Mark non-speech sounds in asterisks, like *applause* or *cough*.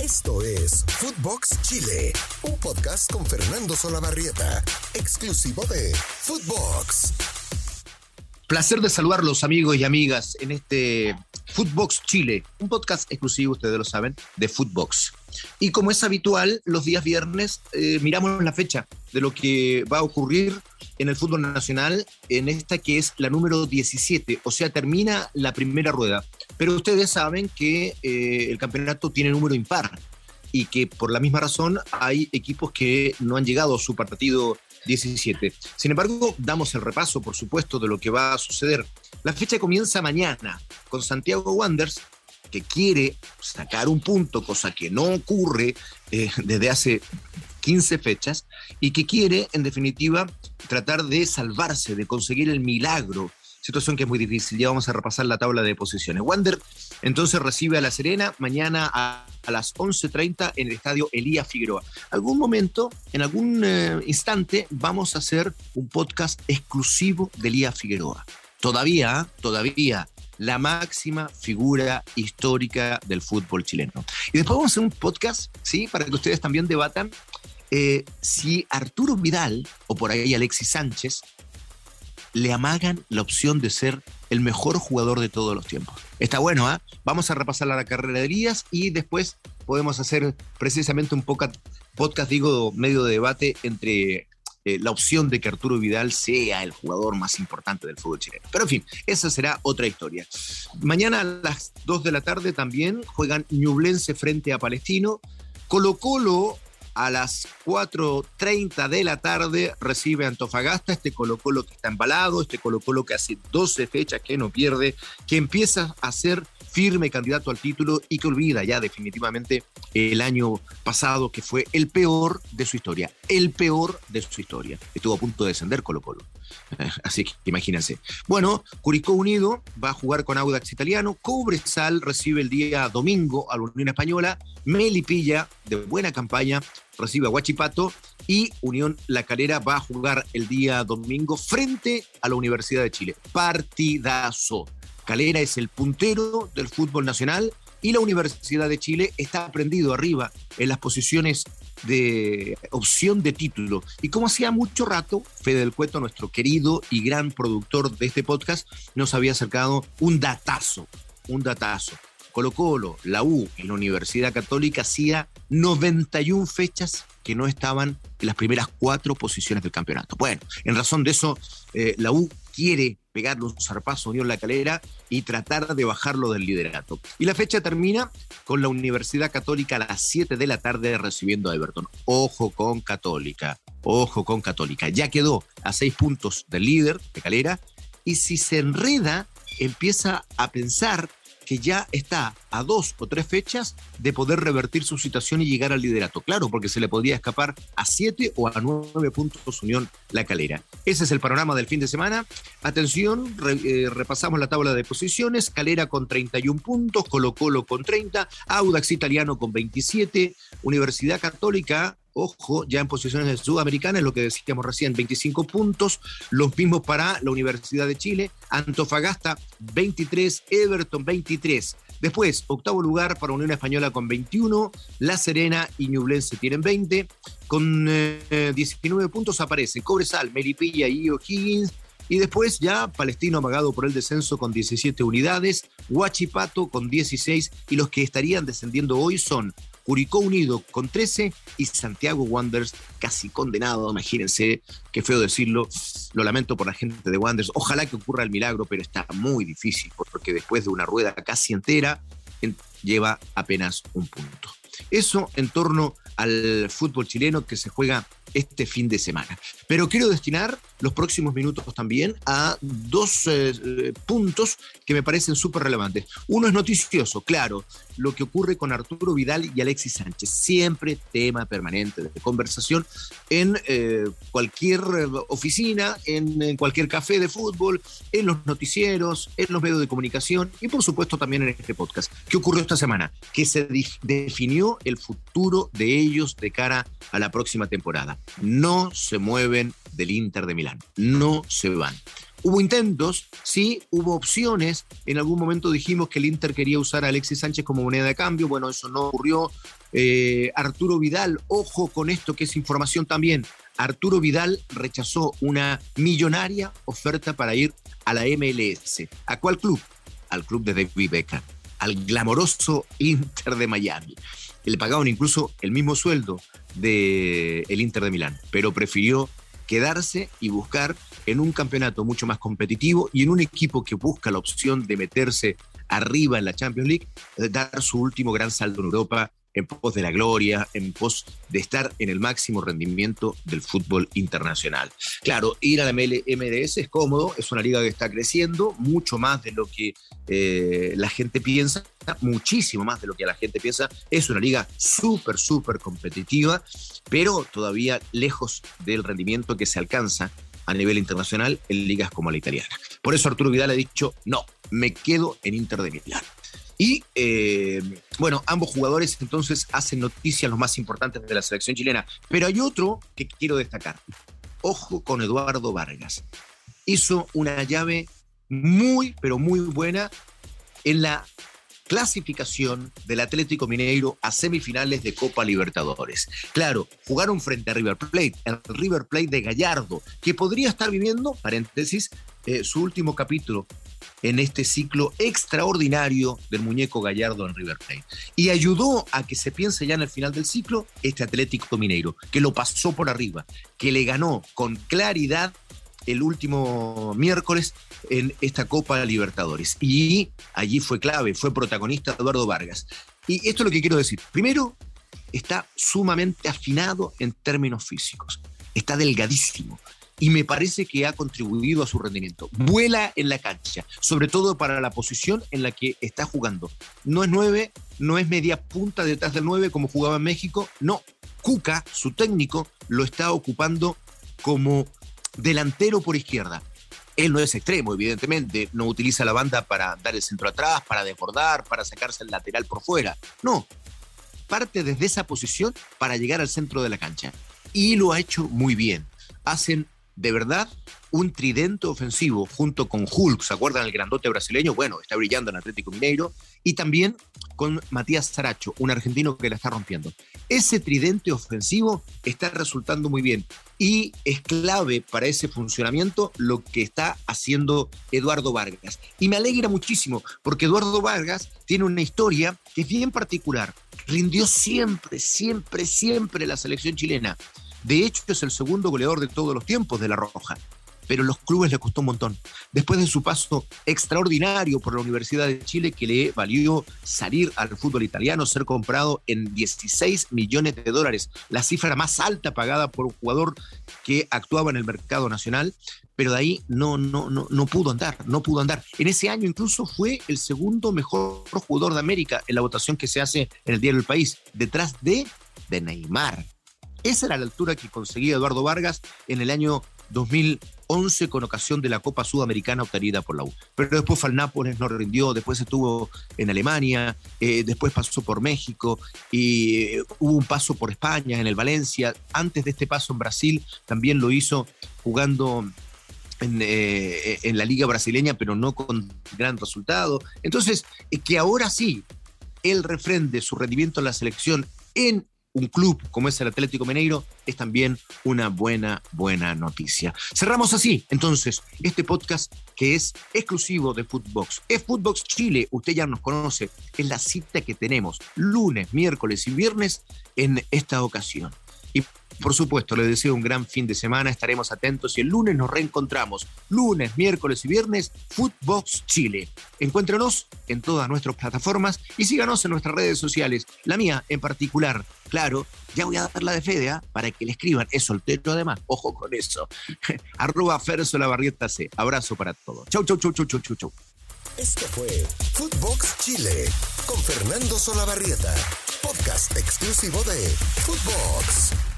Esto es Footbox Chile, un podcast con Fernando Solabarrieta, exclusivo de Footbox. Placer de saludarlos amigos y amigas en este Footbox Chile, un podcast exclusivo, ustedes lo saben, de Footbox. Y como es habitual, los días viernes eh, miramos la fecha de lo que va a ocurrir en el fútbol nacional en esta que es la número 17, o sea, termina la primera rueda. Pero ustedes saben que eh, el campeonato tiene número impar y que por la misma razón hay equipos que no han llegado a su partido 17. Sin embargo, damos el repaso, por supuesto, de lo que va a suceder. La fecha comienza mañana con Santiago Wanderers, que quiere sacar un punto, cosa que no ocurre eh, desde hace 15 fechas, y que quiere, en definitiva, tratar de salvarse, de conseguir el milagro situación que es muy difícil. Ya vamos a repasar la tabla de posiciones. Wander entonces recibe a La Serena mañana a, las 11.30 en el estadio Elías Figueroa. Algún momento, en algún eh, instante, vamos a hacer un podcast exclusivo de Elías Figueroa. Todavía, todavía la máxima figura histórica del fútbol chileno. Y después vamos a hacer un podcast, ¿sí? Para que ustedes también debatan eh, si Arturo Vidal o por ahí Alexis Sánchez le amagan la opción de ser el mejor jugador de todos los tiempos. Está bueno, ¿ah? Vamos a repasar la carrera de Elías y después podemos hacer precisamente un podcast, digo, medio de debate entre eh, la opción de que Arturo Vidal sea el jugador más importante del fútbol chileno. Pero en fin, esa será otra historia. Mañana a las 2 de la tarde también juegan Ñublense frente a Palestino. Colo Colo a las 4.30 de la tarde recibe Antofagasta, este Colo Colo que está embalado, este Colo Colo que hace 12 fechas que no pierde, que empieza a ser firme candidato al título y que olvida ya definitivamente el año pasado que fue el peor de su historia, el peor de su historia. Estuvo a punto de descender Colo Colo. *laughs* Así que imagínense. Bueno, Curicó Unido va a jugar con Audax Italiano, Cobresal recibe el día domingo a la Unión Española, Melipilla de buena campaña recibe a Huachipato y Unión La Calera va a jugar el día domingo frente a la Universidad de Chile. Partidazo. Calera es el puntero del fútbol nacional y la Universidad de Chile está prendido arriba en las posiciones de opción de título. Y como hacía mucho rato, Fede del Cueto, nuestro querido y gran productor de este podcast, nos había acercado un datazo, un datazo. Colo Colo, la U y la Universidad Católica hacía 91 fechas que no estaban en las primeras cuatro posiciones del campeonato. Bueno, en razón de eso, eh, la U quiere pegarle un zarpazo Unión La Calera y tratar de bajarlo del liderato. Y la fecha termina con la Universidad Católica a las 7 de la tarde recibiendo a Everton. Ojo con Católica, ojo con Católica. Ya quedó a seis puntos del líder de Calera y si se enreda, empieza a pensar que ya está a dos o tres fechas de poder revertir su situación y llegar al liderato. Claro, porque se le podría escapar a siete o a nueve puntos Unión La Calera. Ese es el panorama del fin de semana. Atención, eh, repasamos la tabla de posiciones. Calera con 31 puntos, Colo Colo con 30, Audax Italiano con 27, Universidad Católica ojo, ya en posiciones sudamericanas, lo que decíamos recién, 25 puntos, los mismos para la Universidad de Chile, Antofagasta 23, Everton 23. Después, octavo lugar para Unión Española con 21, La Serena y Ñublense tienen 20, con 19 eh, puntos aparecen Cobresal, Melipilla y O'Higgins, y después ya Palestino amagado por el descenso con 17 unidades, Huachipato con 16 y los que estarían descendiendo hoy son Curicó Unido con 13 y Santiago Wanderers casi condenado, imagínense, qué feo decirlo, lo lamento por la gente de Wanderers, ojalá que ocurra el milagro, pero está muy difícil porque después de una rueda casi entera lleva apenas un punto. Eso en torno al fútbol chileno que se juega este fin de semana. Pero quiero destinar los próximos minutos también a dos eh, puntos que me parecen súper relevantes. Uno es noticioso, claro, lo que ocurre con Arturo Vidal y Alexis Sánchez, siempre tema permanente de conversación en eh, cualquier oficina, en, en, cualquier café de fútbol, en los noticieros, en los medios de comunicación y por supuesto también en este podcast. ¿Qué ocurrió esta semana? Que se definió el futuro de ellos de cara a la próxima temporada no se mueven del Inter de Milán, no se van. Hubo intentos, sí, hubo opciones. En algún momento dijimos que el Inter quería usar a Alexis Sánchez como moneda de cambio. Bueno, eso no ocurrió. Eh, Arturo Vidal, ojo con esto que es información también. Arturo Vidal rechazó una millonaria oferta para ir a la MLS. ¿A cuál club? Al club de David Beckham, al glamoroso Inter de Miami. Le pagaban incluso el mismo sueldo del el Inter de Milán, pero prefirió quedarse y buscar en un campeonato mucho más competitivo y en un equipo que busca la opción de meterse arriba en la Champions League, dar su último gran salto en Europa en pos de la gloria, en pos de estar en el máximo rendimiento del fútbol internacional. Claro, ir a la MLS es cómodo, es una liga que está creciendo, mucho más de lo que eh, la gente piensa, muchísimo más de lo que la gente piensa. Es una liga súper, súper competitiva, pero todavía lejos del rendimiento que se alcanza a nivel internacional en ligas como la italiana. Por eso Arturo Vidal ha dicho, no, me quedo en Inter de Milán. Y eh, bueno, ambos jugadores entonces hacen noticias los más importantes de la selección chilena. Pero hay otro que quiero destacar. Ojo con Eduardo Vargas. Hizo una llave muy, pero muy buena en la clasificación del Atlético Mineiro a semifinales de Copa Libertadores. Claro, jugaron frente a River Plate, el River Plate de Gallardo, que podría estar viviendo, paréntesis, eh, su último capítulo en este ciclo extraordinario del muñeco Gallardo en River Plate. Y ayudó a que se piense ya en el final del ciclo este Atlético Mineiro, que lo pasó por arriba, que le ganó con claridad el último miércoles en esta Copa Libertadores. Y allí fue clave, fue protagonista Eduardo Vargas. Y esto es lo que quiero decir. Primero, está sumamente afinado en términos físicos. Está delgadísimo y me parece que ha contribuido a su rendimiento. Vuela en la cancha, sobre todo para la posición en la que está jugando. No es nueve, no es media punta detrás del nueve como jugaba en México, no. Cuca, su técnico, lo está ocupando como delantero por izquierda. Él no es extremo, evidentemente, no utiliza la banda para dar el centro atrás, para desbordar, para sacarse el lateral por fuera. No, parte desde esa posición para llegar al centro de la cancha. Y lo ha hecho muy bien. Hacen de verdad un tridente ofensivo junto con Hulk, ¿se acuerdan el grandote brasileño? Bueno, está brillando en Atlético Mineiro. Y también con Matías Saracho, un argentino que la está rompiendo. Ese tridente ofensivo está resultando muy bien y es clave para ese funcionamiento lo que está haciendo Eduardo Vargas. Y me alegra muchísimo porque Eduardo Vargas tiene una historia que es bien particular. Rindió siempre, siempre, siempre la selección chilena de hecho, es el segundo goleador de todos los tiempos de La Roja. Pero los clubes le costó un montón. Después de su paso extraordinario por la Universidad de Chile, que le valió salir al fútbol italiano, ser comprado en 16 millones de dólares, la cifra más alta pagada por un jugador que actuaba en el mercado nacional, pero de ahí no, no, no, no pudo andar, no pudo andar. En ese año incluso fue el segundo mejor jugador de América en la votación que se hace en el diario El País, detrás de, de Neymar. Esa era la altura que conseguía Eduardo Vargas en el año 2011 con ocasión de la Copa Sudamericana obtenida por la U. Pero después fue al Nápoles, no rindió, después estuvo en Alemania, eh, después pasó por México y eh, hubo un paso por España, en el Valencia. Antes de este paso en Brasil también lo hizo jugando en, eh, en, la liga brasileña, pero no con gran resultado. Entonces, que ahora sí, él refrende su rendimiento en la selección en un club como es el Atlético Mineiro es también una buena, buena noticia. Cerramos así, entonces, este podcast que es exclusivo de Footbox. Es Footbox Chile, usted ya nos conoce, es la cita que tenemos lunes, miércoles y viernes en esta ocasión. Y por supuesto, les deseo un gran fin de semana, estaremos atentos y el lunes nos reencontramos. Lunes, miércoles y viernes, Footbox Chile. Encuéntrenos en todas nuestras plataformas y síganos en nuestras redes sociales. La mía en particular, claro, ya voy a dar la de Fede ¿ah? para que le escriban. Es soltero además, ojo con eso. *laughs* Arroba Ferso Barrieta C. Abrazo para todos. Chau, chau, chau, chau, chau, chau, chau. Esto fue Footbox Chile con Fernando Solabarrieta, podcast exclusivo de Footbox.